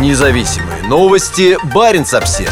Независимые новости. Барин обсерва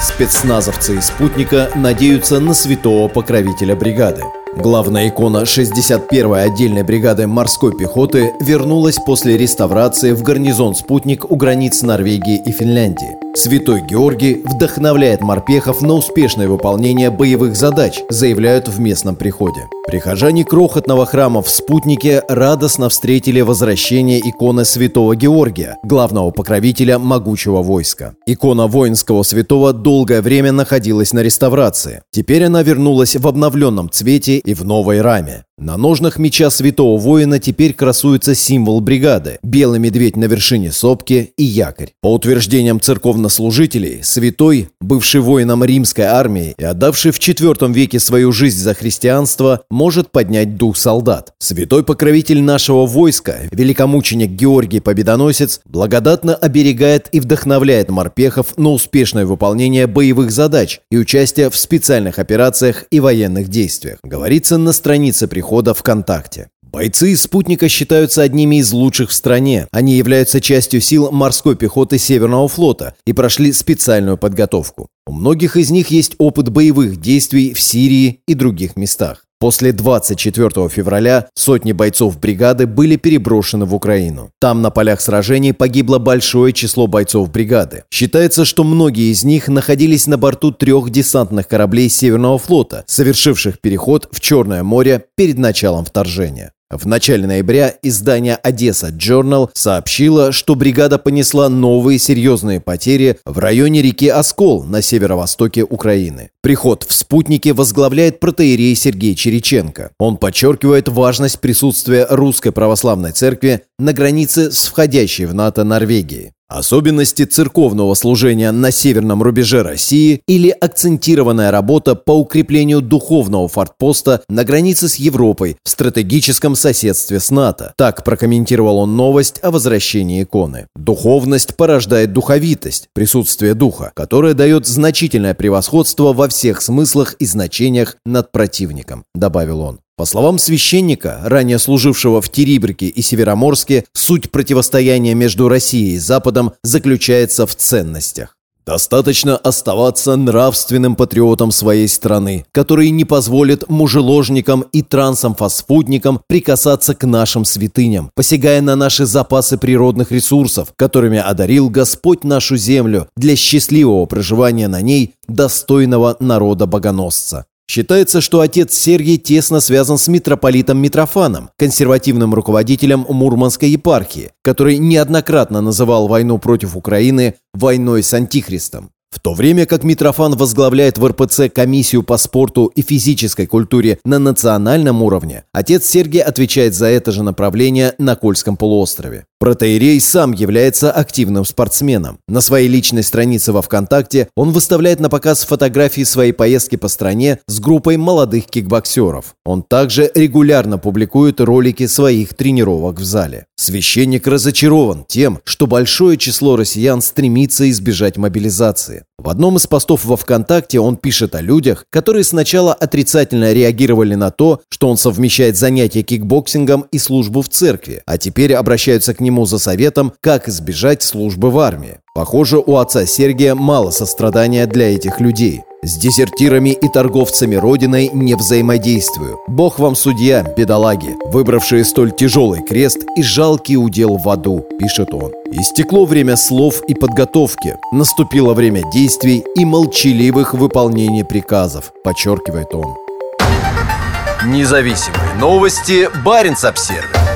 Спецназовцы из «Спутника» надеются на святого покровителя бригады. Главная икона 61-й отдельной бригады морской пехоты вернулась после реставрации в гарнизон «Спутник» у границ Норвегии и Финляндии. Святой Георгий вдохновляет морпехов на успешное выполнение боевых задач, заявляют в местном приходе. Прихожане крохотного храма в Спутнике радостно встретили возвращение иконы святого Георгия, главного покровителя могучего войска. Икона воинского святого долгое время находилась на реставрации. Теперь она вернулась в обновленном цвете и в новой раме. На ножнах меча святого воина теперь красуется символ бригады – белый медведь на вершине сопки и якорь. По утверждениям церковнослужителей, святой, бывший воином римской армии и отдавший в IV веке свою жизнь за христианство, может поднять дух солдат. Святой покровитель нашего войска, великомученик Георгий Победоносец, благодатно оберегает и вдохновляет морпехов на успешное выполнение боевых задач и участие в специальных операциях и военных действиях. Говорится на странице прихода перехода ВКонтакте. Бойцы из «Спутника» считаются одними из лучших в стране. Они являются частью сил морской пехоты Северного флота и прошли специальную подготовку. У многих из них есть опыт боевых действий в Сирии и других местах. После 24 февраля сотни бойцов бригады были переброшены в Украину. Там на полях сражений погибло большое число бойцов бригады. Считается, что многие из них находились на борту трех десантных кораблей Северного флота, совершивших переход в Черное море перед началом вторжения. В начале ноября издание «Одесса Journal» сообщило, что бригада понесла новые серьезные потери в районе реки Оскол на северо-востоке Украины. Приход в спутники возглавляет протеерей Сергей Череченко. Он подчеркивает важность присутствия Русской Православной Церкви на границе с входящей в НАТО Норвегией. Особенности церковного служения на северном рубеже России или акцентированная работа по укреплению духовного фортпоста на границе с Европой в стратегическом соседстве с НАТО. Так прокомментировал он новость о возвращении иконы. Духовность порождает духовитость, присутствие духа, которое дает значительное превосходство во всех смыслах и значениях над противником, добавил он. По словам священника, ранее служившего в Терибрике и Североморске, суть противостояния между Россией и Западом заключается в ценностях. Достаточно оставаться нравственным патриотом своей страны, который не позволит мужеложникам и трансам-фастфудникам прикасаться к нашим святыням, посягая на наши запасы природных ресурсов, которыми одарил Господь нашу землю для счастливого проживания на ней достойного народа-богоносца. Считается, что отец Сергий тесно связан с митрополитом Митрофаном, консервативным руководителем Мурманской епархии, который неоднократно называл войну против Украины войной с Антихристом. В то время как Митрофан возглавляет в РПЦ комиссию по спорту и физической культуре на национальном уровне, отец Сергий отвечает за это же направление на Кольском полуострове. Протоиерей сам является активным спортсменом. На своей личной странице во ВКонтакте он выставляет напоказ фотографии своей поездки по стране с группой молодых кикбоксеров. Он также регулярно публикует ролики своих тренировок в зале. Священник разочарован тем, что большое число россиян стремится избежать мобилизации. В одном из постов во ВКонтакте он пишет о людях, которые сначала отрицательно реагировали на то, что он совмещает занятия кикбоксингом и службу в церкви, а теперь обращаются к нему за советом, как избежать службы в армии. Похоже, у отца Сергия мало сострадания для этих людей. С дезертирами и торговцами Родиной не взаимодействую. Бог вам судья, бедолаги, выбравшие столь тяжелый крест и жалкий удел в аду, пишет он. Истекло время слов и подготовки. Наступило время действий и молчаливых выполнений приказов, подчеркивает он. Независимые новости. Барин обсервис